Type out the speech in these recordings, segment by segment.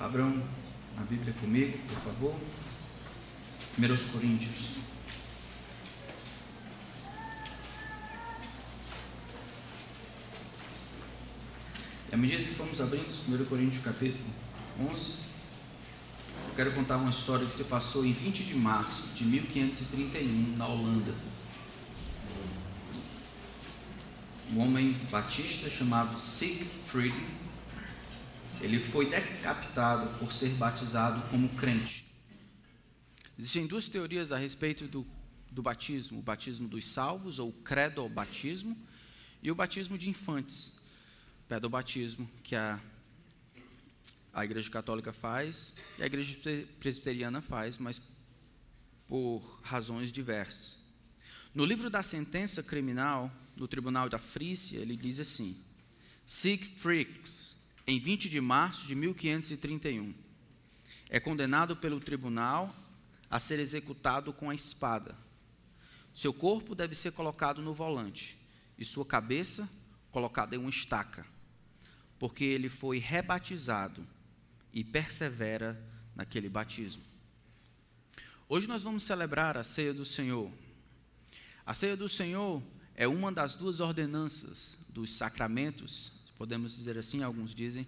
Abram a Bíblia comigo, por favor. 1 Coríntios. E à medida que fomos abrindo 1 Coríntios capítulo 11, eu quero contar uma história que se passou em 20 de março de 1531 na Holanda. Um homem batista chamado Siegfried, ele foi decapitado por ser batizado como crente. Existem duas teorias a respeito do, do batismo: o batismo dos salvos, ou credo batismo, e o batismo de infantes, pedobatismo, que a, a Igreja Católica faz e a Igreja Presbiteriana faz, mas por razões diversas. No livro da sentença criminal, no tribunal da Frícia, ele diz assim: Siegfried, em 20 de março de 1531, é condenado pelo tribunal a ser executado com a espada. Seu corpo deve ser colocado no volante e sua cabeça colocada em uma estaca, porque ele foi rebatizado e persevera naquele batismo. Hoje nós vamos celebrar a ceia do Senhor. A ceia do Senhor é uma das duas ordenanças dos sacramentos, podemos dizer assim, alguns dizem,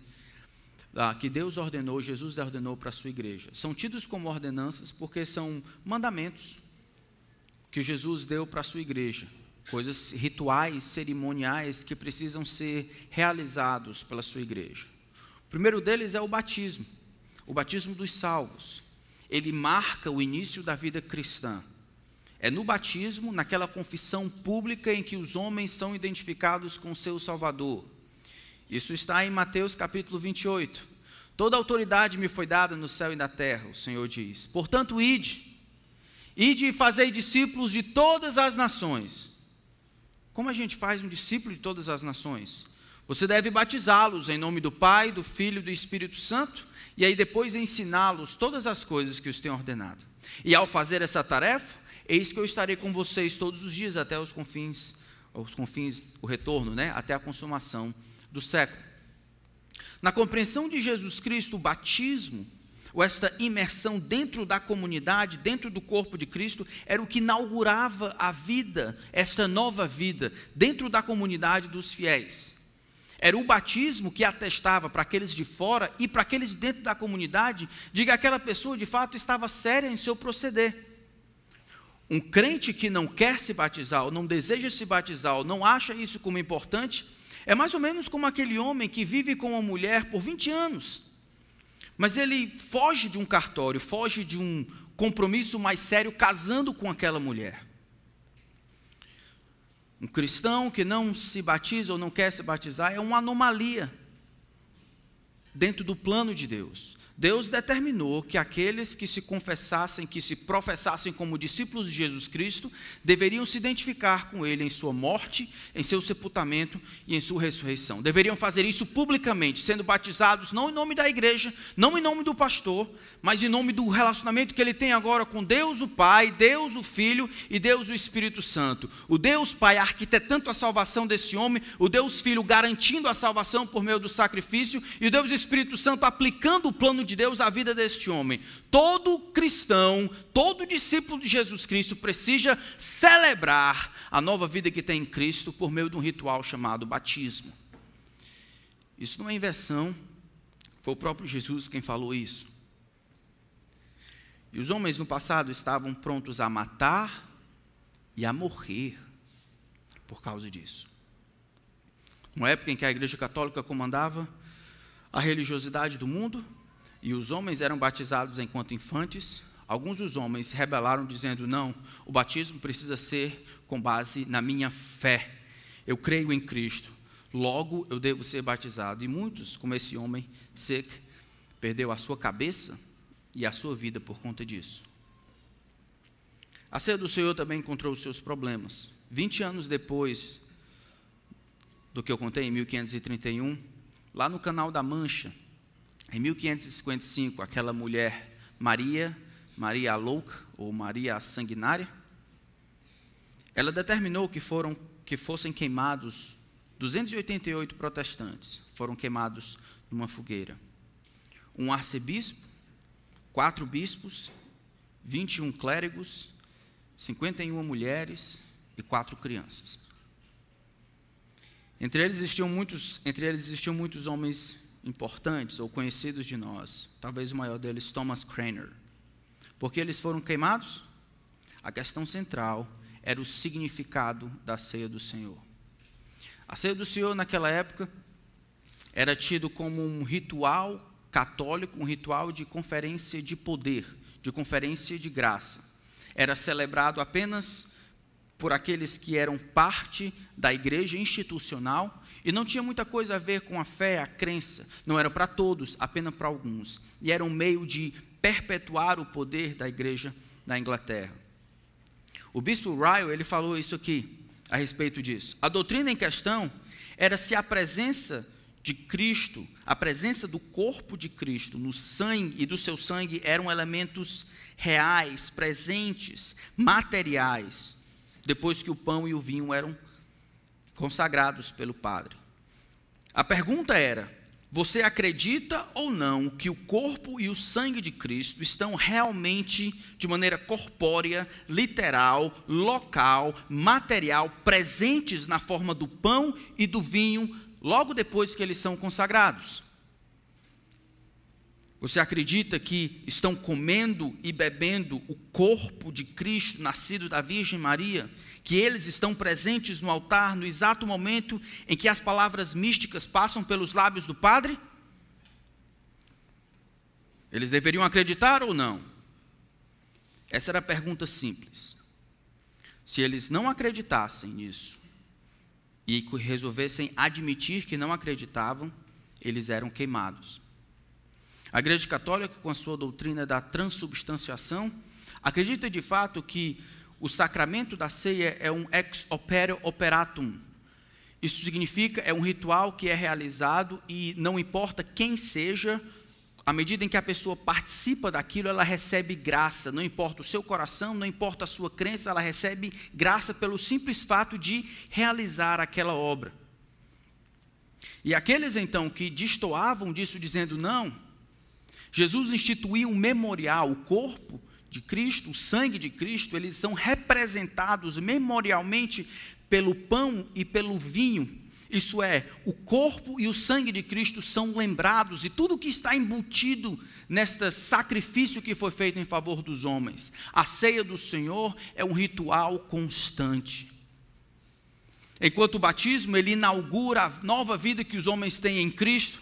ah, que Deus ordenou, Jesus ordenou para a sua igreja. São tidos como ordenanças porque são mandamentos que Jesus deu para a sua igreja, coisas rituais, cerimoniais que precisam ser realizados pela sua igreja. O primeiro deles é o batismo, o batismo dos salvos. Ele marca o início da vida cristã. É no batismo, naquela confissão pública em que os homens são identificados com seu Salvador. Isso está em Mateus capítulo 28. Toda autoridade me foi dada no céu e na terra, o Senhor diz. Portanto, ide. Ide e fazei discípulos de todas as nações. Como a gente faz um discípulo de todas as nações? Você deve batizá-los em nome do Pai, do Filho e do Espírito Santo, e aí depois ensiná-los todas as coisas que os tenho ordenado. E ao fazer essa tarefa, Eis que eu estarei com vocês todos os dias até os confins, os confins, o retorno, né? até a consumação do século. Na compreensão de Jesus Cristo, o batismo, ou esta imersão dentro da comunidade, dentro do corpo de Cristo, era o que inaugurava a vida, esta nova vida, dentro da comunidade dos fiéis. Era o batismo que atestava para aqueles de fora e para aqueles dentro da comunidade de que aquela pessoa de fato estava séria em seu proceder. Um crente que não quer se batizar, ou não deseja se batizar, ou não acha isso como importante, é mais ou menos como aquele homem que vive com uma mulher por 20 anos, mas ele foge de um cartório, foge de um compromisso mais sério casando com aquela mulher. Um cristão que não se batiza ou não quer se batizar é uma anomalia dentro do plano de Deus. Deus determinou que aqueles que se confessassem, que se professassem como discípulos de Jesus Cristo, deveriam se identificar com Ele em sua morte, em seu sepultamento e em sua ressurreição. Deveriam fazer isso publicamente, sendo batizados não em nome da igreja, não em nome do pastor, mas em nome do relacionamento que ele tem agora com Deus o Pai, Deus o Filho e Deus o Espírito Santo. O Deus Pai arquitetando a salvação desse homem, o Deus Filho garantindo a salvação por meio do sacrifício e o Deus Espírito Santo aplicando o plano de de Deus à vida deste homem. Todo cristão, todo discípulo de Jesus Cristo precisa celebrar a nova vida que tem em Cristo por meio de um ritual chamado batismo. Isso não é inversão, foi o próprio Jesus quem falou isso. E os homens no passado estavam prontos a matar e a morrer por causa disso. Uma época em que a Igreja Católica comandava a religiosidade do mundo, e os homens eram batizados enquanto infantes. Alguns dos homens rebelaram, dizendo: Não, o batismo precisa ser com base na minha fé. Eu creio em Cristo, logo eu devo ser batizado. E muitos, como esse homem, Sek, perdeu a sua cabeça e a sua vida por conta disso. A ceia do Senhor também encontrou os seus problemas. 20 anos depois do que eu contei em 1531, lá no Canal da Mancha, em 1555, aquela mulher Maria, Maria Louca, ou Maria Sanguinária, ela determinou que, foram, que fossem queimados 288 protestantes, foram queimados numa fogueira. um arcebispo, quatro bispos, 21 clérigos, 51 mulheres e quatro crianças. Entre eles existiam muitos, entre eles existiam muitos homens importantes ou conhecidos de nós. Talvez o maior deles, Thomas Craner. Por que eles foram queimados? A questão central era o significado da ceia do Senhor. A ceia do Senhor naquela época era tido como um ritual católico, um ritual de conferência de poder, de conferência de graça. Era celebrado apenas por aqueles que eram parte da igreja institucional e não tinha muita coisa a ver com a fé, a crença. Não era para todos, apenas para alguns. E era um meio de perpetuar o poder da igreja da Inglaterra. O bispo Ryle, ele falou isso aqui a respeito disso. A doutrina em questão era se a presença de Cristo, a presença do corpo de Cristo no sangue e do seu sangue eram elementos reais, presentes, materiais, depois que o pão e o vinho eram consagrados pelo Padre. A pergunta era: você acredita ou não que o corpo e o sangue de Cristo estão realmente, de maneira corpórea, literal, local, material, presentes na forma do pão e do vinho logo depois que eles são consagrados. Você acredita que estão comendo e bebendo o corpo de Cristo, nascido da Virgem Maria? Que eles estão presentes no altar no exato momento em que as palavras místicas passam pelos lábios do Padre? Eles deveriam acreditar ou não? Essa era a pergunta simples. Se eles não acreditassem nisso, e resolvessem admitir que não acreditavam, eles eram queimados. A Igreja Católica, com a sua doutrina da transubstanciação, acredita de fato que o sacramento da ceia é um ex opere operatum. Isso significa é um ritual que é realizado e não importa quem seja, à medida em que a pessoa participa daquilo, ela recebe graça. Não importa o seu coração, não importa a sua crença, ela recebe graça pelo simples fato de realizar aquela obra. E aqueles então que destoavam disso, dizendo não, Jesus instituiu um memorial, o corpo de Cristo, o sangue de Cristo, eles são representados memorialmente pelo pão e pelo vinho isso é, o corpo e o sangue de Cristo são lembrados e tudo que está embutido neste sacrifício que foi feito em favor dos homens. A ceia do Senhor é um ritual constante. Enquanto o batismo ele inaugura a nova vida que os homens têm em Cristo,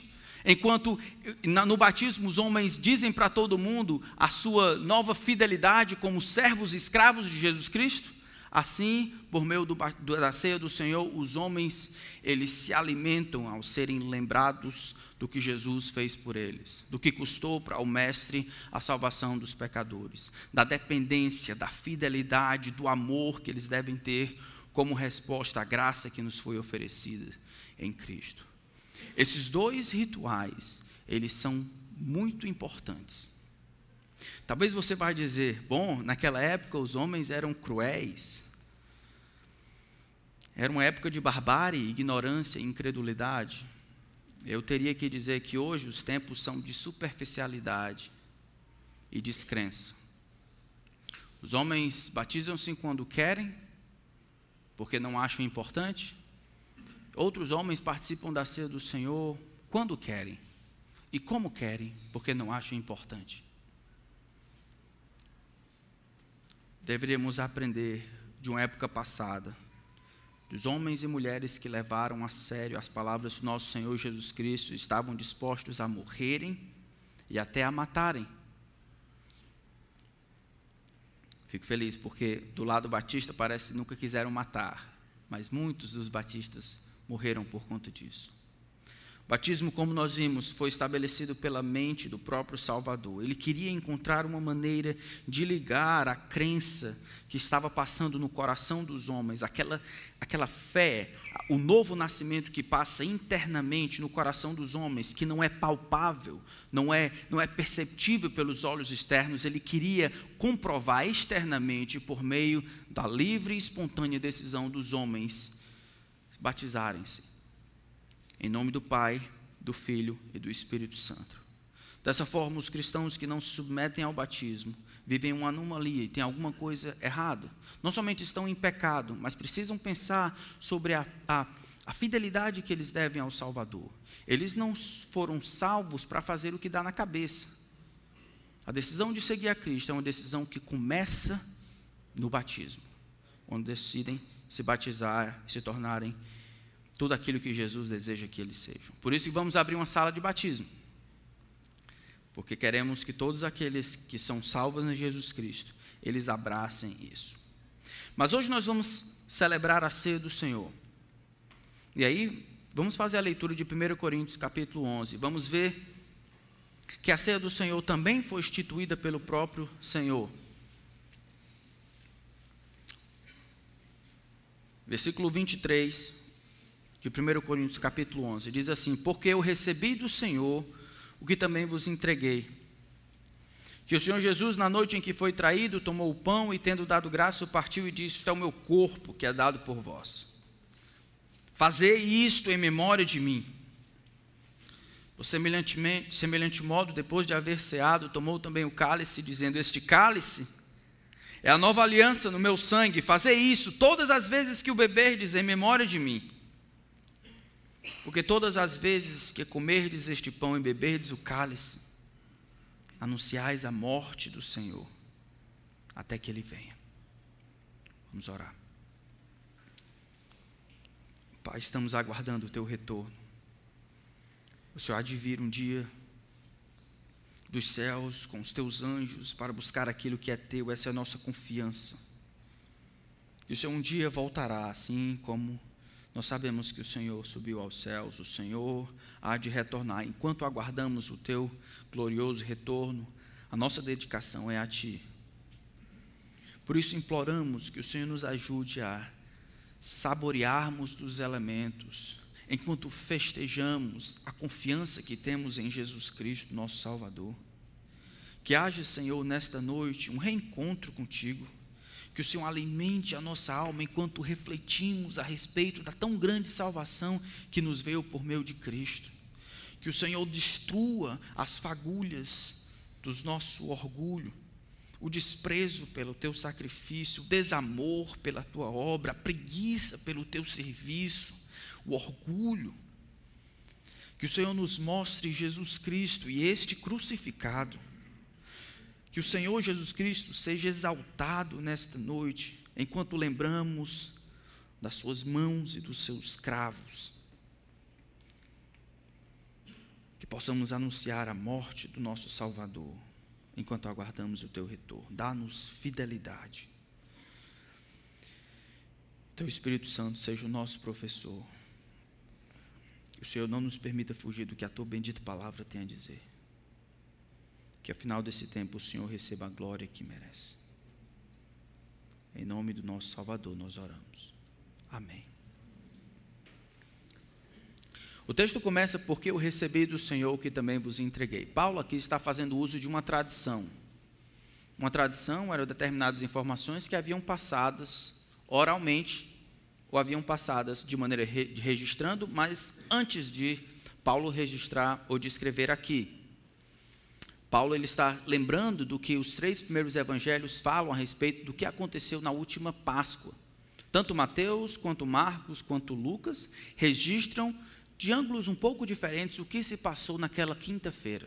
enquanto no batismo os homens dizem para todo mundo a sua nova fidelidade como servos escravos de Jesus Cristo, Assim, por meio do, da ceia do Senhor, os homens, eles se alimentam ao serem lembrados do que Jesus fez por eles, do que custou para o Mestre a salvação dos pecadores, da dependência, da fidelidade, do amor que eles devem ter como resposta à graça que nos foi oferecida em Cristo. Esses dois rituais, eles são muito importantes. Talvez você vá dizer, bom, naquela época os homens eram cruéis. Era uma época de barbárie, ignorância e incredulidade. Eu teria que dizer que hoje os tempos são de superficialidade e descrença. Os homens batizam-se quando querem, porque não acham importante. Outros homens participam da ceia do Senhor quando querem e como querem, porque não acham importante. deveríamos aprender de uma época passada, dos homens e mulheres que levaram a sério as palavras do nosso Senhor Jesus Cristo, estavam dispostos a morrerem e até a matarem. Fico feliz porque do lado batista parece que nunca quiseram matar, mas muitos dos batistas morreram por conta disso. Batismo, como nós vimos, foi estabelecido pela mente do próprio Salvador. Ele queria encontrar uma maneira de ligar a crença que estava passando no coração dos homens, aquela, aquela fé, o novo nascimento que passa internamente no coração dos homens, que não é palpável, não é, não é perceptível pelos olhos externos. Ele queria comprovar externamente por meio da livre e espontânea decisão dos homens batizarem-se. Em nome do Pai, do Filho e do Espírito Santo. Dessa forma, os cristãos que não se submetem ao batismo vivem uma anomalia e tem alguma coisa errada. Não somente estão em pecado, mas precisam pensar sobre a, a, a fidelidade que eles devem ao Salvador. Eles não foram salvos para fazer o que dá na cabeça. A decisão de seguir a Cristo é uma decisão que começa no batismo, onde decidem se batizar, se tornarem tudo aquilo que Jesus deseja que eles sejam. Por isso vamos abrir uma sala de batismo porque queremos que todos aqueles que são salvos em Jesus Cristo, eles abracem isso. Mas hoje nós vamos celebrar a ceia do Senhor. E aí, vamos fazer a leitura de 1 Coríntios capítulo 11. Vamos ver que a ceia do Senhor também foi instituída pelo próprio Senhor. Versículo 23 de 1 Coríntios capítulo 11 diz assim: Porque eu recebi do Senhor o que também vos entreguei. Que o Senhor Jesus, na noite em que foi traído, tomou o pão e, tendo dado graça, partiu e disse: Isto é o meu corpo que é dado por vós. Fazei isto em memória de mim. Por semelhantemente, semelhante modo, depois de haver ceado, tomou também o cálice, dizendo: Este cálice é a nova aliança no meu sangue. Fazei isso todas as vezes que o beberdes em memória de mim. Porque todas as vezes que comerdes este pão e beberdes o cálice, anunciais a morte do Senhor, até que Ele venha. Vamos orar. Pai, estamos aguardando o Teu retorno. O Senhor há de vir um dia dos céus com os Teus anjos para buscar aquilo que é Teu, essa é a nossa confiança. E o Senhor um dia voltará, assim como nós sabemos que o Senhor subiu aos céus, o Senhor há de retornar. Enquanto aguardamos o teu glorioso retorno, a nossa dedicação é a ti. Por isso imploramos que o Senhor nos ajude a saborearmos dos elementos, enquanto festejamos a confiança que temos em Jesus Cristo, nosso Salvador. Que haja, Senhor, nesta noite um reencontro contigo que o Senhor alimente a nossa alma enquanto refletimos a respeito da tão grande salvação que nos veio por meio de Cristo. Que o Senhor destrua as fagulhas do nosso orgulho, o desprezo pelo teu sacrifício, o desamor pela tua obra, a preguiça pelo teu serviço, o orgulho. Que o Senhor nos mostre Jesus Cristo e este crucificado que o Senhor Jesus Cristo seja exaltado nesta noite, enquanto lembramos das suas mãos e dos seus cravos. Que possamos anunciar a morte do nosso Salvador, enquanto aguardamos o teu retorno. Dá-nos fidelidade. Teu Espírito Santo seja o nosso professor. Que o Senhor não nos permita fugir do que a tua bendita palavra tem a dizer que ao final desse tempo o Senhor receba a glória que merece. Em nome do nosso Salvador nós oramos. Amém. O texto começa porque eu recebi do Senhor que também vos entreguei. Paulo aqui está fazendo uso de uma tradição. Uma tradição eram determinadas informações que haviam passadas oralmente ou haviam passadas de maneira re registrando, mas antes de Paulo registrar ou de escrever aqui. Paulo ele está lembrando do que os três primeiros evangelhos falam a respeito do que aconteceu na última Páscoa. Tanto Mateus, quanto Marcos, quanto Lucas registram de ângulos um pouco diferentes o que se passou naquela quinta-feira.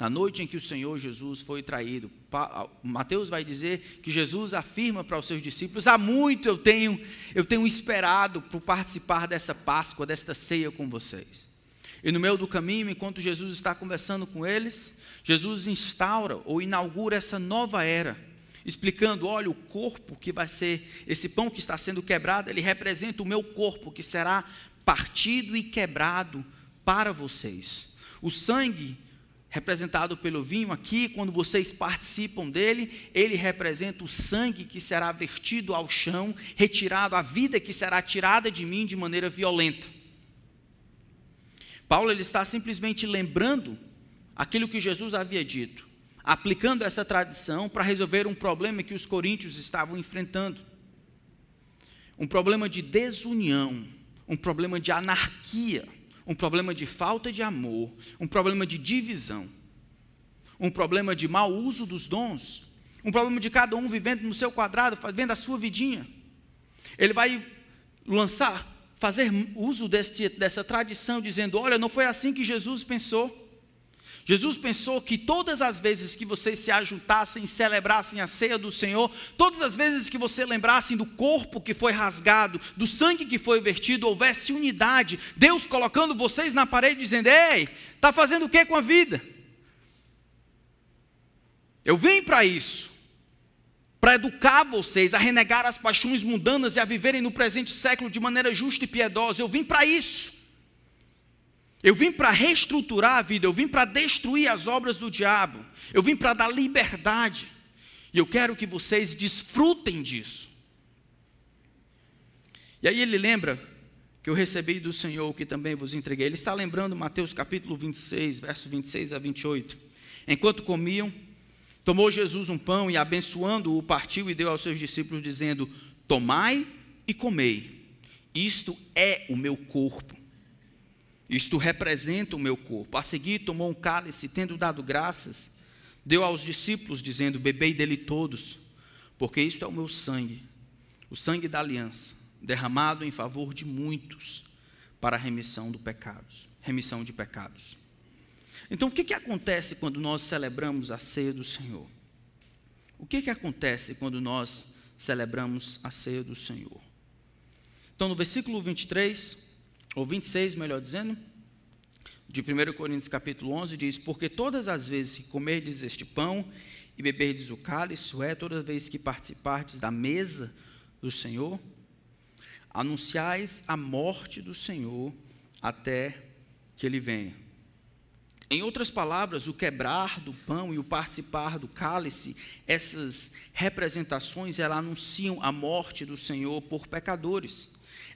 Na noite em que o Senhor Jesus foi traído, Mateus vai dizer que Jesus afirma para os seus discípulos: há muito eu tenho, eu tenho esperado por participar dessa Páscoa, desta ceia com vocês. E no meio do caminho, enquanto Jesus está conversando com eles, Jesus instaura ou inaugura essa nova era, explicando: olha, o corpo que vai ser, esse pão que está sendo quebrado, ele representa o meu corpo que será partido e quebrado para vocês. O sangue representado pelo vinho aqui, quando vocês participam dele, ele representa o sangue que será vertido ao chão, retirado, a vida que será tirada de mim de maneira violenta. Paulo ele está simplesmente lembrando aquilo que Jesus havia dito, aplicando essa tradição para resolver um problema que os coríntios estavam enfrentando. Um problema de desunião, um problema de anarquia, um problema de falta de amor, um problema de divisão. um problema de mau uso dos dons, um problema de cada um vivendo no seu quadrado, vivendo a sua vidinha. Ele vai lançar, fazer uso deste, dessa tradição, dizendo: olha, não foi assim que Jesus pensou. Jesus pensou que todas as vezes que vocês se ajuntassem e celebrassem a ceia do Senhor, todas as vezes que você lembrassem do corpo que foi rasgado, do sangue que foi vertido, houvesse unidade, Deus colocando vocês na parede dizendo: "Ei, está fazendo o que com a vida?" Eu vim para isso, para educar vocês a renegar as paixões mundanas e a viverem no presente século de maneira justa e piedosa. Eu vim para isso. Eu vim para reestruturar a vida, eu vim para destruir as obras do diabo, eu vim para dar liberdade. E eu quero que vocês desfrutem disso. E aí ele lembra que eu recebi do Senhor, que também vos entreguei. Ele está lembrando Mateus capítulo 26, verso 26 a 28. Enquanto comiam, tomou Jesus um pão e abençoando-o, partiu e deu aos seus discípulos, dizendo: Tomai e comei, isto é o meu corpo isto representa o meu corpo. A seguir, tomou um cálice, tendo dado graças, deu aos discípulos, dizendo: Bebei dele todos, porque isto é o meu sangue, o sangue da aliança, derramado em favor de muitos, para a remissão do pecados, remissão de pecados. Então, o que, que acontece quando nós celebramos a ceia do Senhor? O que, que acontece quando nós celebramos a ceia do Senhor? Então, no versículo 23, ou 26, melhor dizendo, de 1 Coríntios capítulo 11, diz: Porque todas as vezes que comerdes este pão e beberdes o cálice, isso é, todas as vezes que participardes da mesa do Senhor, anunciais a morte do Senhor até que ele venha. Em outras palavras, o quebrar do pão e o participar do cálice, essas representações, elas anunciam a morte do Senhor por pecadores.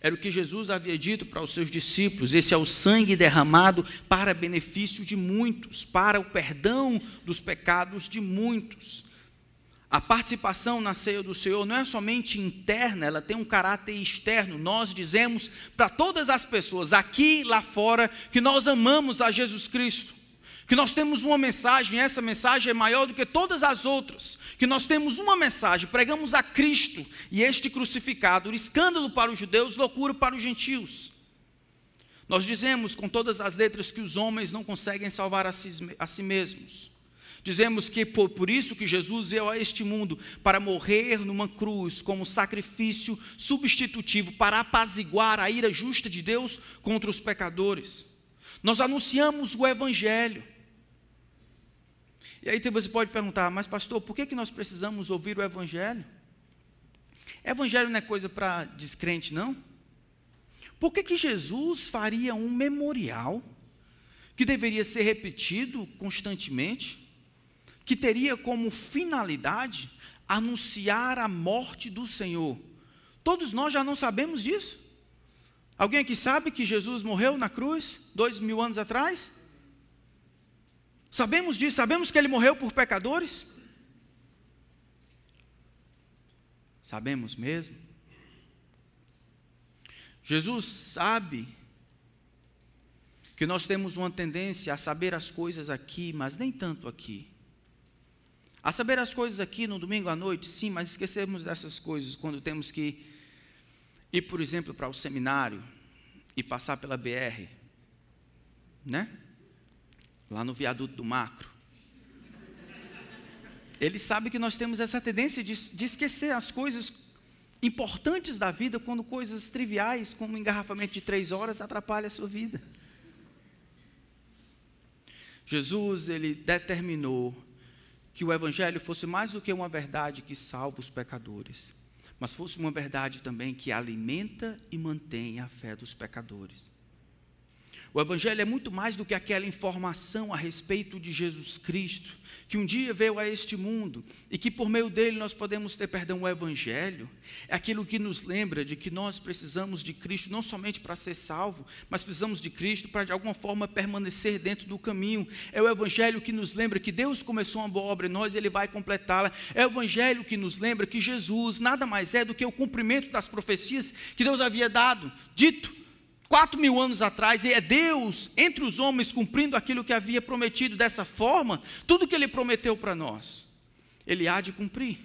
Era o que Jesus havia dito para os seus discípulos: esse é o sangue derramado para benefício de muitos, para o perdão dos pecados de muitos. A participação na ceia do Senhor não é somente interna, ela tem um caráter externo. Nós dizemos para todas as pessoas, aqui lá fora, que nós amamos a Jesus Cristo que nós temos uma mensagem, essa mensagem é maior do que todas as outras, que nós temos uma mensagem, pregamos a Cristo e este crucificado, escândalo para os judeus, loucura para os gentios. Nós dizemos com todas as letras que os homens não conseguem salvar a si, a si mesmos. Dizemos que por, por isso que Jesus veio a este mundo para morrer numa cruz como sacrifício substitutivo para apaziguar a ira justa de Deus contra os pecadores. Nós anunciamos o evangelho. E aí você pode perguntar, mas pastor, por que, que nós precisamos ouvir o Evangelho? Evangelho não é coisa para descrente, não? Por que, que Jesus faria um memorial que deveria ser repetido constantemente, que teria como finalidade anunciar a morte do Senhor? Todos nós já não sabemos disso. Alguém aqui sabe que Jesus morreu na cruz dois mil anos atrás? Sabemos disso, sabemos que ele morreu por pecadores? Sabemos mesmo? Jesus sabe que nós temos uma tendência a saber as coisas aqui, mas nem tanto aqui. A saber as coisas aqui no domingo à noite, sim, mas esquecemos dessas coisas quando temos que ir, por exemplo, para o seminário e passar pela BR, né? Lá no viaduto do macro. Ele sabe que nós temos essa tendência de, de esquecer as coisas importantes da vida quando coisas triviais, como um engarrafamento de três horas, atrapalham a sua vida. Jesus, ele determinou que o Evangelho fosse mais do que uma verdade que salva os pecadores, mas fosse uma verdade também que alimenta e mantém a fé dos pecadores. O Evangelho é muito mais do que aquela informação a respeito de Jesus Cristo, que um dia veio a este mundo e que por meio dele nós podemos ter perdão. O Evangelho é aquilo que nos lembra de que nós precisamos de Cristo não somente para ser salvo, mas precisamos de Cristo para de alguma forma permanecer dentro do caminho. É o Evangelho que nos lembra que Deus começou uma boa obra em nós e Ele vai completá-la. É o Evangelho que nos lembra que Jesus nada mais é do que o cumprimento das profecias que Deus havia dado, dito quatro mil anos atrás, e é Deus entre os homens cumprindo aquilo que havia prometido dessa forma, tudo que Ele prometeu para nós, Ele há de cumprir.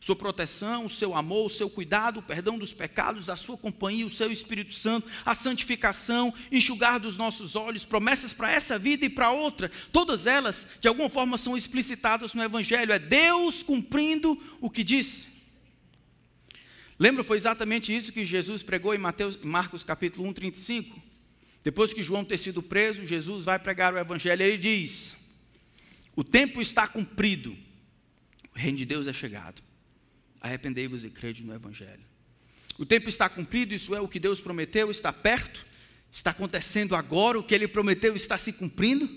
Sua proteção, o seu amor, o seu cuidado, o perdão dos pecados, a sua companhia, o seu Espírito Santo, a santificação, enxugar dos nossos olhos, promessas para essa vida e para outra, todas elas, de alguma forma, são explicitadas no Evangelho. É Deus cumprindo o que disse. Lembra, foi exatamente isso que Jesus pregou em Mateus, Marcos capítulo 1, 35? Depois que João ter sido preso, Jesus vai pregar o evangelho, ele diz: O tempo está cumprido, o reino de Deus é chegado. Arrependei-vos e crede no evangelho. O tempo está cumprido, isso é o que Deus prometeu, está perto, está acontecendo agora, o que ele prometeu está se cumprindo.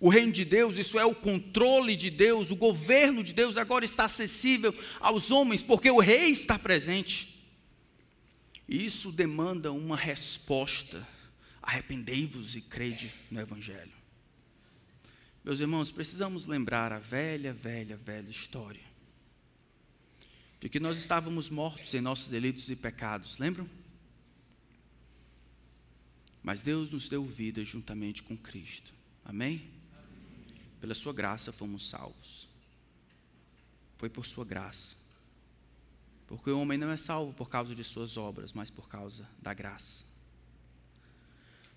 O reino de Deus, isso é o controle de Deus, o governo de Deus agora está acessível aos homens, porque o rei está presente. E isso demanda uma resposta. Arrependei-vos e crede no Evangelho. Meus irmãos, precisamos lembrar a velha, velha, velha história de que nós estávamos mortos em nossos delitos e pecados, lembram? Mas Deus nos deu vida juntamente com Cristo. Amém? Pela sua graça fomos salvos. Foi por sua graça. Porque o homem não é salvo por causa de suas obras, mas por causa da graça.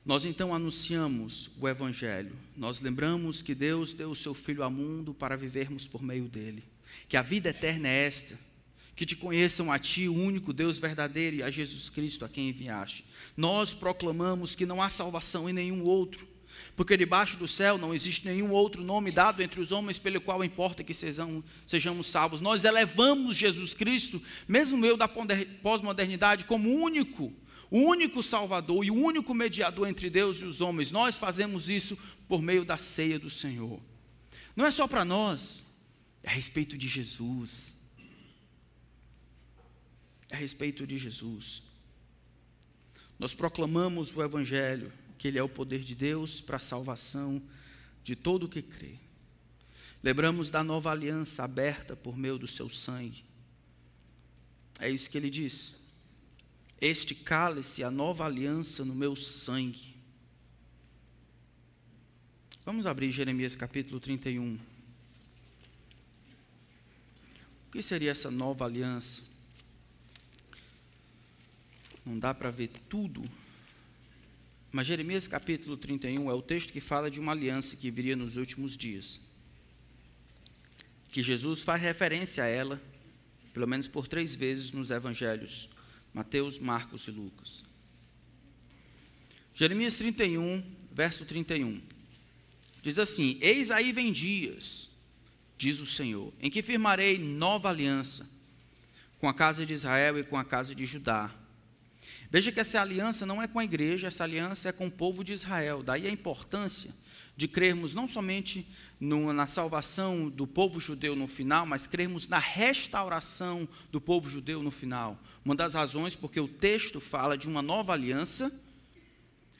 Nós então anunciamos o Evangelho. Nós lembramos que Deus deu o seu Filho ao mundo para vivermos por meio dele. Que a vida eterna é esta: que te conheçam a Ti, o único Deus verdadeiro, e a Jesus Cristo, a quem enviaste. Nós proclamamos que não há salvação em nenhum outro porque debaixo do céu não existe nenhum outro nome dado entre os homens pelo qual importa que sejamos, sejamos salvos. Nós elevamos Jesus Cristo, mesmo eu da pós-modernidade, como único, o único Salvador e o único mediador entre Deus e os homens. Nós fazemos isso por meio da ceia do Senhor. Não é só para nós, é a respeito de Jesus. É a respeito de Jesus. Nós proclamamos o Evangelho que Ele é o poder de Deus para a salvação de todo o que crê. Lembramos da nova aliança aberta por meio do seu sangue. É isso que ele diz. Este cálice, a nova aliança no meu sangue. Vamos abrir Jeremias capítulo 31. O que seria essa nova aliança? Não dá para ver tudo mas Jeremias capítulo 31 é o texto que fala de uma aliança que viria nos últimos dias. Que Jesus faz referência a ela, pelo menos por três vezes nos evangelhos: Mateus, Marcos e Lucas. Jeremias 31, verso 31. Diz assim: Eis aí vem dias, diz o Senhor, em que firmarei nova aliança com a casa de Israel e com a casa de Judá Veja que essa aliança não é com a igreja, essa aliança é com o povo de Israel. Daí a importância de crermos não somente no, na salvação do povo judeu no final, mas crermos na restauração do povo judeu no final. Uma das razões porque o texto fala de uma nova aliança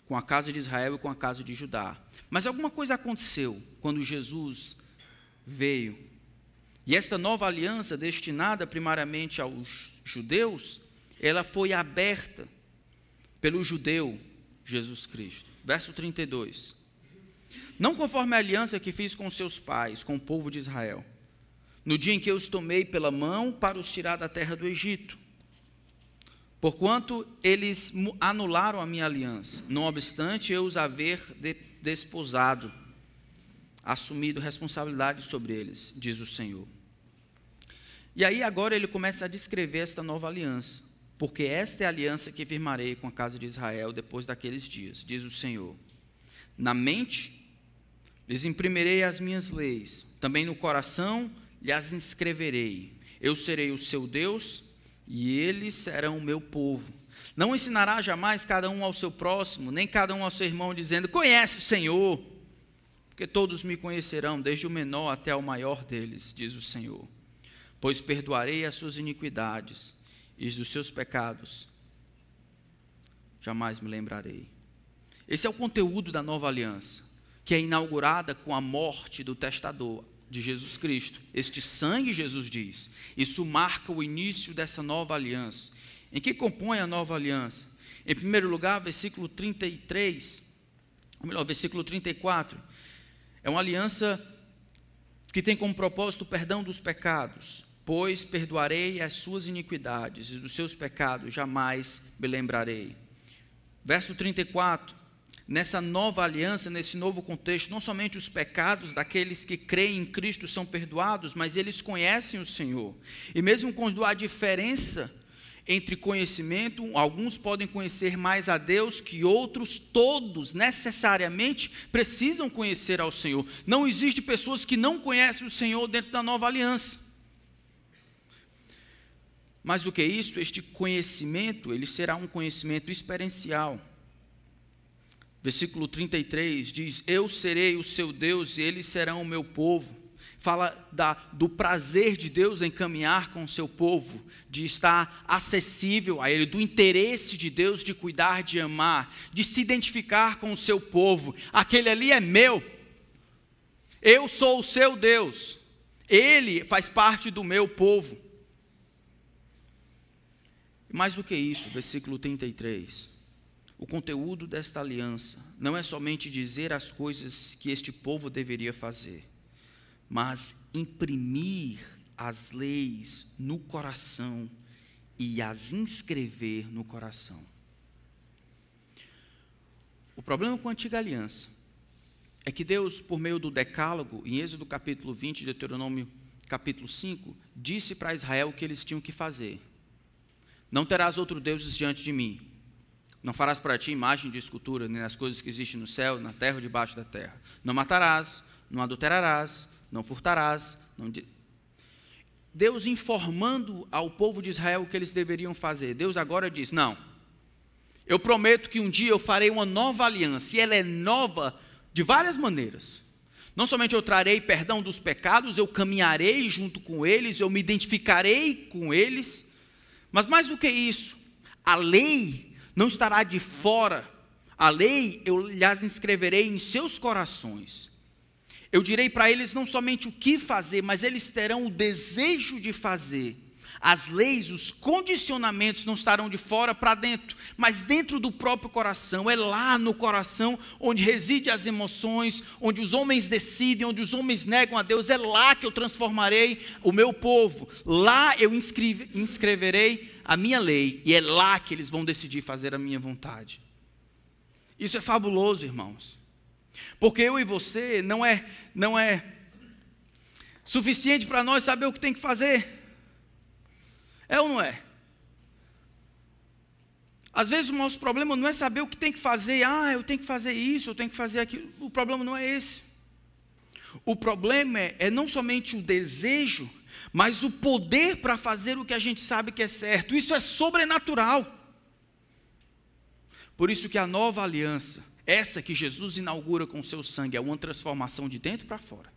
com a casa de Israel e com a casa de Judá. Mas alguma coisa aconteceu quando Jesus veio. E esta nova aliança, destinada primariamente aos judeus, ela foi aberta pelo judeu Jesus Cristo. Verso 32. Não conforme a aliança que fiz com seus pais, com o povo de Israel, no dia em que eu os tomei pela mão para os tirar da terra do Egito. Porquanto eles anularam a minha aliança, não obstante eu os haver desposado, assumido responsabilidade sobre eles, diz o Senhor. E aí agora ele começa a descrever esta nova aliança porque esta é a aliança que firmarei com a casa de Israel depois daqueles dias, diz o Senhor. Na mente lhes imprimirei as minhas leis, também no coração lhes inscreverei. Eu serei o seu Deus e eles serão o meu povo. Não ensinará jamais cada um ao seu próximo, nem cada um ao seu irmão, dizendo: Conhece o Senhor, porque todos me conhecerão, desde o menor até o maior deles, diz o Senhor. Pois perdoarei as suas iniquidades e dos seus pecados jamais me lembrarei. Esse é o conteúdo da nova aliança, que é inaugurada com a morte do testador de Jesus Cristo. Este sangue, Jesus diz, isso marca o início dessa nova aliança. Em que compõe a nova aliança? Em primeiro lugar, versículo 33, ou melhor, versículo 34, é uma aliança que tem como propósito o perdão dos pecados, pois perdoarei as suas iniquidades e dos seus pecados jamais me lembrarei. Verso 34, nessa nova aliança, nesse novo contexto, não somente os pecados daqueles que creem em Cristo são perdoados, mas eles conhecem o Senhor. E mesmo quando há diferença entre conhecimento, alguns podem conhecer mais a Deus que outros, todos necessariamente precisam conhecer ao Senhor. Não existe pessoas que não conhecem o Senhor dentro da nova aliança. Mais do que isso, este conhecimento, ele será um conhecimento experiencial. Versículo 33 diz: Eu serei o seu Deus e eles serão o meu povo. Fala da, do prazer de Deus em caminhar com o seu povo, de estar acessível a Ele, do interesse de Deus de cuidar, de amar, de se identificar com o seu povo. Aquele ali é meu. Eu sou o seu Deus. Ele faz parte do meu povo. Mais do que isso, versículo 33 o conteúdo desta aliança não é somente dizer as coisas que este povo deveria fazer, mas imprimir as leis no coração e as inscrever no coração. O problema com a antiga aliança é que Deus, por meio do Decálogo, em Êxodo capítulo 20, Deuteronômio capítulo 5, disse para Israel o que eles tinham que fazer: Não terás outro deuses diante de mim. Não farás para ti imagem de escultura, nem as coisas que existem no céu, na terra ou debaixo da terra. Não matarás, não adulterarás, não furtarás. Não... Deus informando ao povo de Israel o que eles deveriam fazer. Deus agora diz: Não, eu prometo que um dia eu farei uma nova aliança, e ela é nova de várias maneiras. Não somente eu trarei perdão dos pecados, eu caminharei junto com eles, eu me identificarei com eles, mas mais do que isso, a lei não estará de fora. A lei eu lhes inscreverei em seus corações. Eu direi para eles não somente o que fazer, mas eles terão o desejo de fazer. As leis, os condicionamentos não estarão de fora para dentro, mas dentro do próprio coração. É lá no coração onde residem as emoções, onde os homens decidem, onde os homens negam a Deus. É lá que eu transformarei o meu povo. Lá eu inscreverei a minha lei, e é lá que eles vão decidir fazer a minha vontade. Isso é fabuloso, irmãos. Porque eu e você não é não é suficiente para nós saber o que tem que fazer. É ou não é? Às vezes o nosso problema não é saber o que tem que fazer, ah, eu tenho que fazer isso, eu tenho que fazer aquilo. O problema não é esse. O problema é, é não somente o desejo, mas o poder para fazer o que a gente sabe que é certo. Isso é sobrenatural. Por isso que a nova aliança, essa que Jesus inaugura com o seu sangue, é uma transformação de dentro para fora.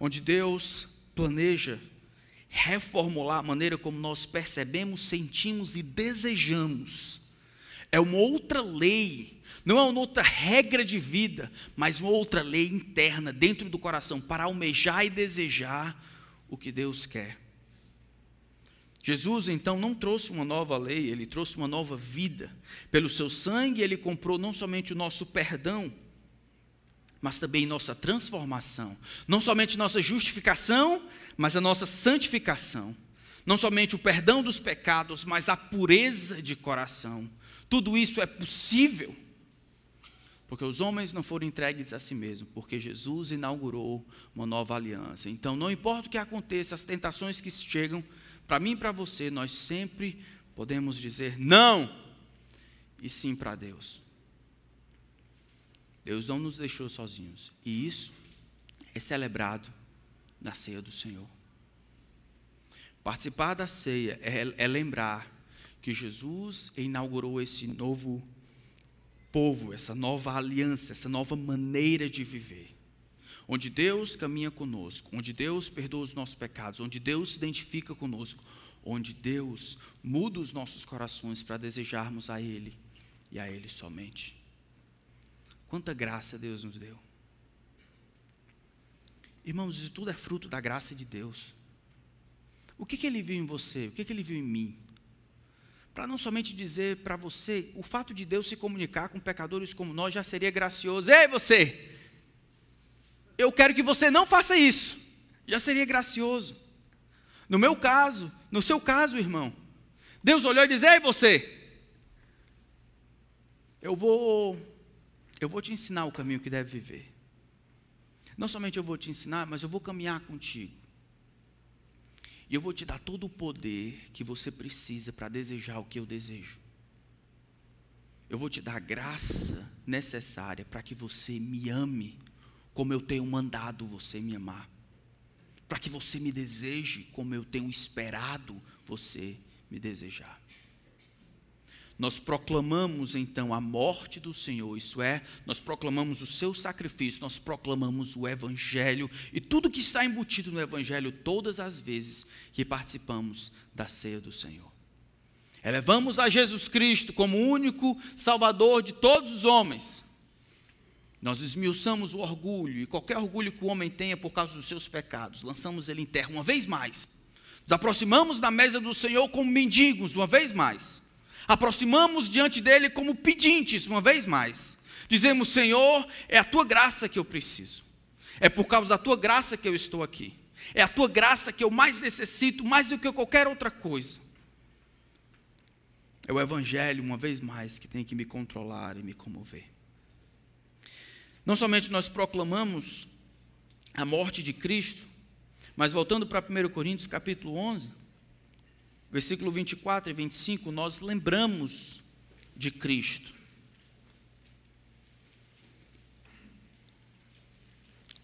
Onde Deus planeja reformular a maneira como nós percebemos, sentimos e desejamos. É uma outra lei, não é uma outra regra de vida, mas uma outra lei interna dentro do coração para almejar e desejar o que Deus quer. Jesus então não trouxe uma nova lei, ele trouxe uma nova vida. Pelo seu sangue, ele comprou não somente o nosso perdão, mas também nossa transformação. Não somente nossa justificação, mas a nossa santificação. Não somente o perdão dos pecados, mas a pureza de coração. Tudo isso é possível porque os homens não foram entregues a si mesmos, porque Jesus inaugurou uma nova aliança. Então, não importa o que aconteça, as tentações que chegam, para mim e para você, nós sempre podemos dizer não e sim para Deus. Deus não nos deixou sozinhos. E isso é celebrado na ceia do Senhor. Participar da ceia é, é lembrar que Jesus inaugurou esse novo povo, essa nova aliança, essa nova maneira de viver. Onde Deus caminha conosco, onde Deus perdoa os nossos pecados, onde Deus se identifica conosco, onde Deus muda os nossos corações para desejarmos a Ele e a Ele somente. Quanta graça Deus nos deu. Irmãos, isso tudo é fruto da graça de Deus. O que, que Ele viu em você? O que, que Ele viu em mim? para não somente dizer para você, o fato de Deus se comunicar com pecadores como nós já seria gracioso. Ei, você! Eu quero que você não faça isso. Já seria gracioso. No meu caso, no seu caso, irmão, Deus olhou e disse: Ei, você! Eu vou, eu vou te ensinar o caminho que deve viver. Não somente eu vou te ensinar, mas eu vou caminhar contigo. E eu vou te dar todo o poder que você precisa para desejar o que eu desejo. Eu vou te dar a graça necessária para que você me ame, como eu tenho mandado você me amar. Para que você me deseje, como eu tenho esperado você me desejar. Nós proclamamos então a morte do Senhor, isso é, nós proclamamos o seu sacrifício, nós proclamamos o Evangelho e tudo que está embutido no Evangelho todas as vezes que participamos da ceia do Senhor. Elevamos a Jesus Cristo como único Salvador de todos os homens. Nós esmiuçamos o orgulho e qualquer orgulho que o homem tenha por causa dos seus pecados, lançamos ele em terra uma vez mais. Nos aproximamos da mesa do Senhor como mendigos uma vez mais aproximamos diante dele como pedintes, uma vez mais. Dizemos: Senhor, é a tua graça que eu preciso, é por causa da tua graça que eu estou aqui, é a tua graça que eu mais necessito, mais do que qualquer outra coisa. É o Evangelho, uma vez mais, que tem que me controlar e me comover. Não somente nós proclamamos a morte de Cristo, mas voltando para 1 Coríntios capítulo 11, versículo 24 e 25, nós lembramos de Cristo.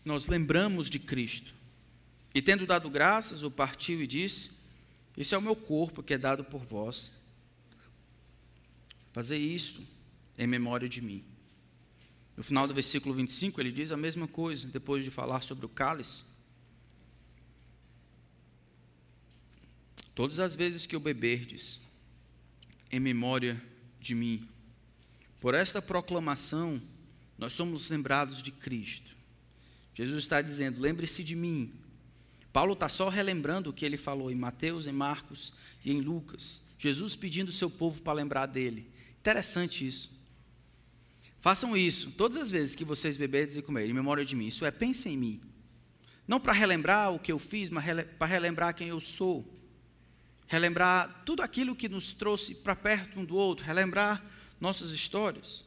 Nós lembramos de Cristo. E tendo dado graças, o partiu e disse: Esse é o meu corpo que é dado por vós. Fazer isto em memória de mim. No final do versículo 25, ele diz a mesma coisa, depois de falar sobre o cálice. Todas as vezes que o beberdes, em memória de mim, por esta proclamação, nós somos lembrados de Cristo. Jesus está dizendo: lembre-se de mim. Paulo está só relembrando o que ele falou em Mateus, em Marcos e em Lucas. Jesus pedindo o seu povo para lembrar dele. Interessante isso. Façam isso todas as vezes que vocês beberem e comerem, em memória de mim. Isso é, pensem em mim. Não para relembrar o que eu fiz, mas para relembrar quem eu sou relembrar tudo aquilo que nos trouxe para perto um do outro, relembrar nossas histórias.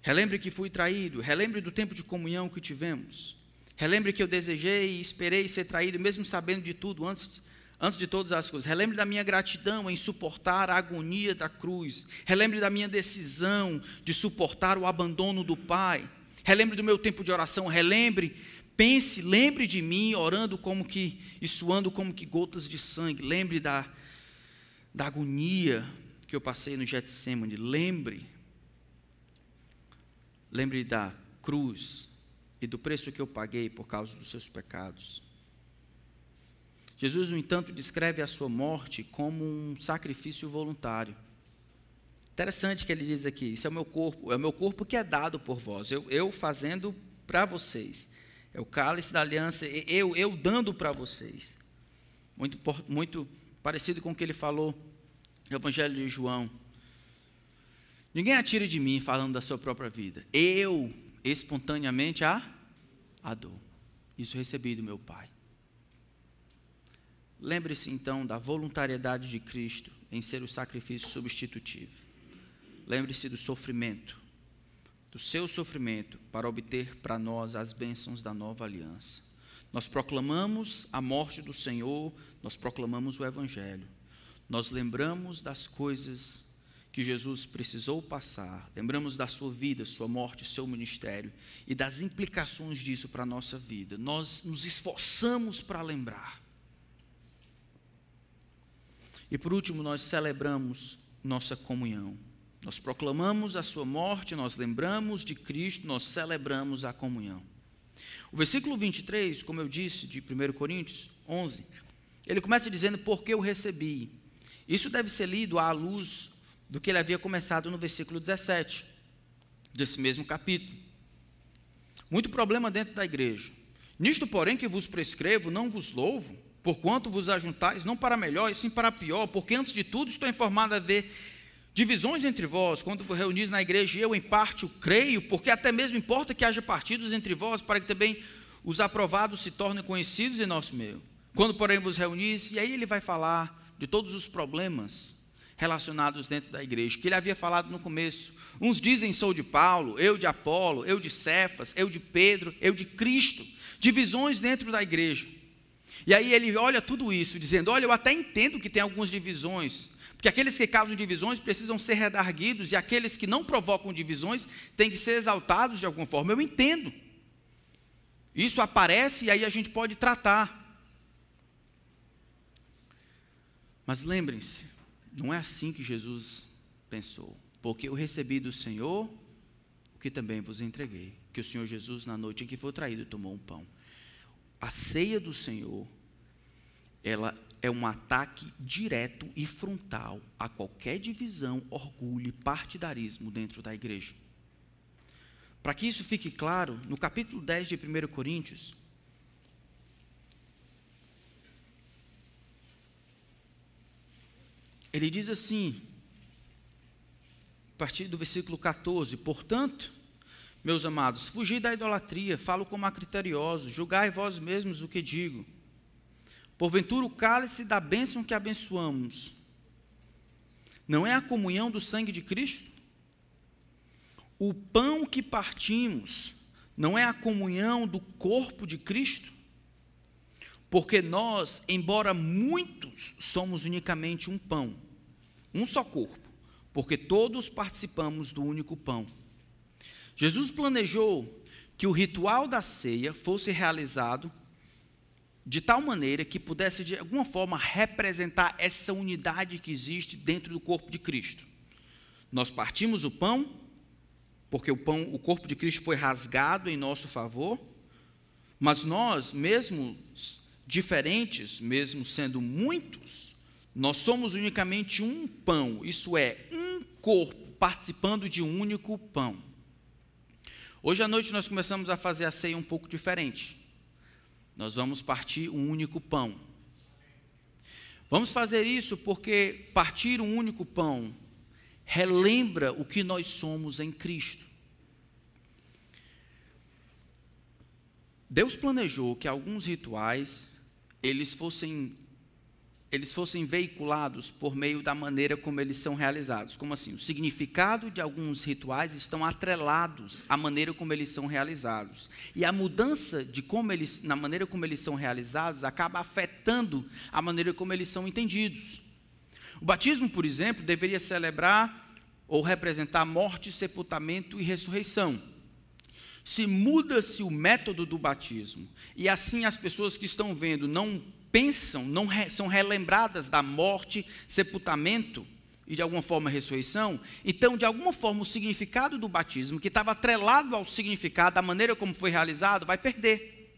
Relembre que fui traído, relembre do tempo de comunhão que tivemos. Relembre que eu desejei e esperei ser traído, mesmo sabendo de tudo antes, antes de todas as coisas. Relembre da minha gratidão em suportar a agonia da cruz. Relembre da minha decisão de suportar o abandono do Pai. Relembre do meu tempo de oração. Relembre Pense, lembre de mim orando como que e suando como que gotas de sangue. Lembre da, da agonia que eu passei no Getsemane. Lembre. Lembre da cruz e do preço que eu paguei por causa dos seus pecados. Jesus, no entanto, descreve a sua morte como um sacrifício voluntário. Interessante que ele diz aqui: Isso é o meu corpo, é o meu corpo que é dado por vós, eu, eu fazendo para vocês. É o cálice da aliança, eu, eu dando para vocês. Muito, muito parecido com o que ele falou no Evangelho de João. Ninguém atira de mim falando da sua própria vida. Eu, espontaneamente, a, a dou. Isso recebi do meu Pai. Lembre-se então da voluntariedade de Cristo em ser o sacrifício substitutivo. Lembre-se do sofrimento do seu sofrimento para obter para nós as bênçãos da nova aliança. Nós proclamamos a morte do Senhor, nós proclamamos o Evangelho. Nós lembramos das coisas que Jesus precisou passar, lembramos da sua vida, sua morte, seu ministério e das implicações disso para a nossa vida. Nós nos esforçamos para lembrar. E por último, nós celebramos nossa comunhão. Nós proclamamos a sua morte, nós lembramos de Cristo, nós celebramos a comunhão. O versículo 23, como eu disse, de 1 Coríntios 11, ele começa dizendo: Porque eu recebi. Isso deve ser lido à luz do que ele havia começado no versículo 17, desse mesmo capítulo. Muito problema dentro da igreja. Nisto, porém, que vos prescrevo, não vos louvo, porquanto vos ajuntais não para melhor, e sim para pior, porque antes de tudo estou informado a ver divisões entre vós, quando vos reunis na igreja, eu em parte o creio, porque até mesmo importa que haja partidos entre vós, para que também os aprovados se tornem conhecidos em nosso meio. Quando, porém, vos reunis, e aí ele vai falar de todos os problemas relacionados dentro da igreja, que ele havia falado no começo. Uns dizem sou de Paulo, eu de Apolo, eu de Cefas, eu de Pedro, eu de Cristo. Divisões dentro da igreja. E aí ele olha tudo isso, dizendo: Olha, eu até entendo que tem algumas divisões, porque aqueles que causam divisões precisam ser redarguidos, e aqueles que não provocam divisões têm que ser exaltados de alguma forma. Eu entendo. Isso aparece e aí a gente pode tratar. Mas lembrem-se, não é assim que Jesus pensou. Porque eu recebi do Senhor o que também vos entreguei. Que o Senhor Jesus, na noite em que foi traído, tomou um pão. A ceia do Senhor, ela é um ataque direto e frontal a qualquer divisão, orgulho e partidarismo dentro da igreja. Para que isso fique claro, no capítulo 10 de 1 Coríntios, ele diz assim, a partir do versículo 14: Portanto, meus amados, fugi da idolatria, falo como a criteriosos, julgai vós mesmos o que digo. Porventura o cálice da bênção que abençoamos não é a comunhão do sangue de Cristo? O pão que partimos não é a comunhão do corpo de Cristo? Porque nós, embora muitos, somos unicamente um pão, um só corpo, porque todos participamos do único pão. Jesus planejou que o ritual da ceia fosse realizado de tal maneira que pudesse, de alguma forma, representar essa unidade que existe dentro do corpo de Cristo. Nós partimos o pão, porque o pão, o corpo de Cristo foi rasgado em nosso favor, mas nós, mesmo diferentes, mesmo sendo muitos, nós somos unicamente um pão, isso é, um corpo participando de um único pão. Hoje à noite nós começamos a fazer a ceia um pouco diferente. Nós vamos partir um único pão. Vamos fazer isso porque partir um único pão relembra o que nós somos em Cristo. Deus planejou que alguns rituais eles fossem eles fossem veiculados por meio da maneira como eles são realizados. Como assim? O significado de alguns rituais estão atrelados à maneira como eles são realizados. E a mudança de como eles, na maneira como eles são realizados, acaba afetando a maneira como eles são entendidos. O batismo, por exemplo, deveria celebrar ou representar morte, sepultamento e ressurreição se muda-se o método do batismo, e assim as pessoas que estão vendo não pensam, não re, são relembradas da morte, sepultamento e de alguma forma ressurreição, então de alguma forma o significado do batismo, que estava atrelado ao significado, da maneira como foi realizado, vai perder.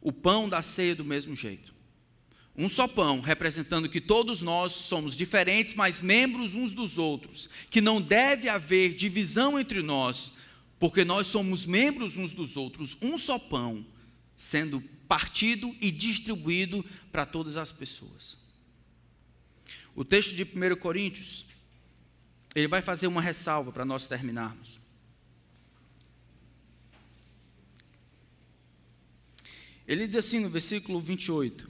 O pão da ceia do mesmo jeito. Um só pão, representando que todos nós somos diferentes, mas membros uns dos outros, que não deve haver divisão entre nós, porque nós somos membros uns dos outros, um só pão, sendo partido e distribuído para todas as pessoas. O texto de 1 Coríntios, ele vai fazer uma ressalva para nós terminarmos. Ele diz assim no versículo 28,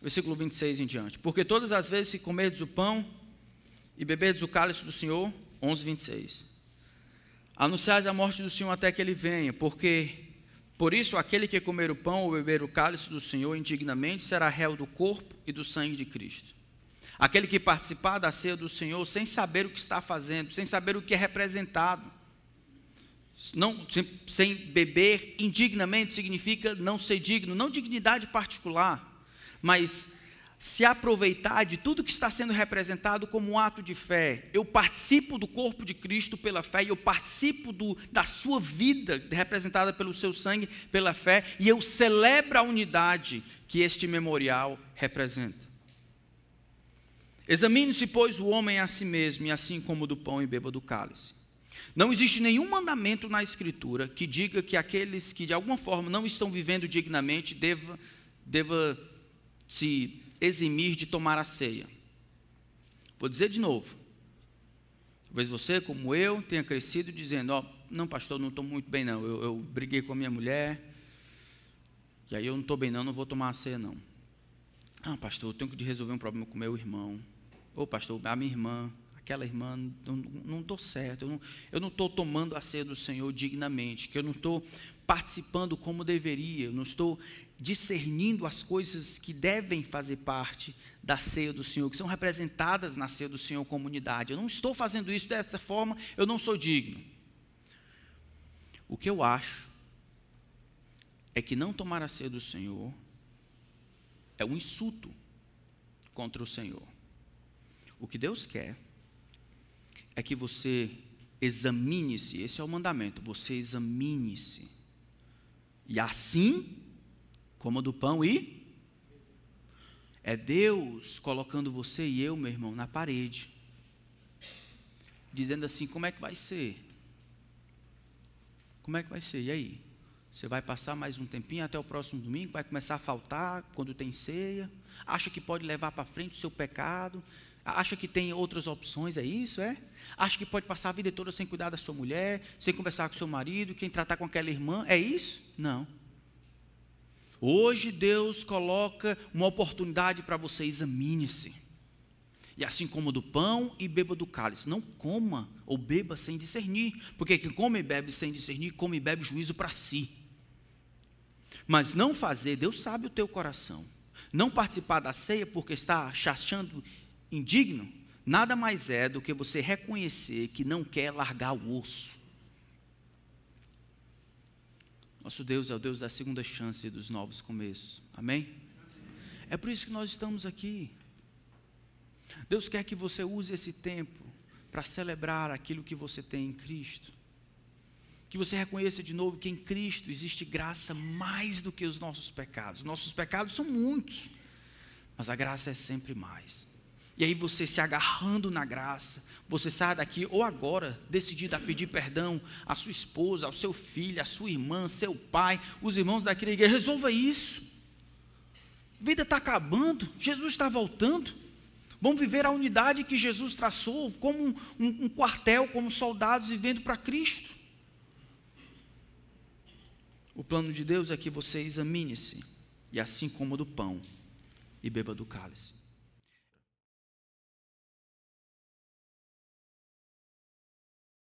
versículo 26 em diante: Porque todas as vezes que comerdes o pão e beberdes o cálice do Senhor, 11, 26. Anunciais a morte do Senhor até que ele venha, porque por isso aquele que comer o pão ou beber o cálice do Senhor indignamente será réu do corpo e do sangue de Cristo. Aquele que participar da ceia do Senhor sem saber o que está fazendo, sem saber o que é representado, não, sem, sem beber indignamente significa não ser digno, não dignidade particular, mas se aproveitar de tudo que está sendo representado como um ato de fé. Eu participo do corpo de Cristo pela fé, eu participo do, da sua vida representada pelo seu sangue pela fé, e eu celebro a unidade que este memorial representa. Examine-se, pois, o homem a si mesmo, e assim como do pão e beba do cálice. Não existe nenhum mandamento na Escritura que diga que aqueles que de alguma forma não estão vivendo dignamente deva, deva se eximir de tomar a ceia. Vou dizer de novo. Talvez você, como eu, tenha crescido dizendo: Ó, oh, não, pastor, não estou muito bem, não. Eu, eu, briguei com a minha mulher, e aí eu não estou bem, não, não vou tomar a ceia, não. Ah, pastor, eu tenho que resolver um problema com meu irmão. Ô, pastor, a minha irmã, aquela irmã, não estou certo, eu não estou tomando a ceia do Senhor dignamente, que eu não estou participando como deveria, eu não estou discernindo as coisas que devem fazer parte da ceia do Senhor, que são representadas na ceia do Senhor comunidade. Eu não estou fazendo isso dessa forma, eu não sou digno. O que eu acho é que não tomar a ceia do Senhor é um insulto contra o Senhor. O que Deus quer é que você examine-se, esse é o mandamento, você examine-se. E assim, como do pão e é Deus colocando você e eu, meu irmão, na parede. Dizendo assim: como é que vai ser? Como é que vai ser? E aí? Você vai passar mais um tempinho até o próximo domingo? Vai começar a faltar quando tem ceia? Acha que pode levar para frente o seu pecado? Acha que tem outras opções? É isso? É? Acha que pode passar a vida toda sem cuidar da sua mulher, sem conversar com seu marido, quem tratar com aquela irmã? É isso? Não. Hoje Deus coloca uma oportunidade para você, examine-se. E assim como do pão e beba do cálice. Não coma ou beba sem discernir, porque quem come e bebe sem discernir, come e bebe juízo para si. Mas não fazer, Deus sabe o teu coração. Não participar da ceia porque está achando indigno, nada mais é do que você reconhecer que não quer largar o osso. Nosso Deus é o Deus da segunda chance e dos novos começos. Amém? É por isso que nós estamos aqui. Deus quer que você use esse tempo para celebrar aquilo que você tem em Cristo. Que você reconheça de novo que em Cristo existe graça mais do que os nossos pecados. Nossos pecados são muitos, mas a graça é sempre mais. E aí você se agarrando na graça, você sai daqui ou agora decidido a pedir perdão à sua esposa, ao seu filho, à sua irmã, seu pai, os irmãos daqui da igreja, resolva isso. A vida está acabando, Jesus está voltando. Vamos viver a unidade que Jesus traçou, como um, um, um quartel, como soldados vivendo para Cristo. O plano de Deus é que você examine-se, e assim como do pão, e beba do cálice.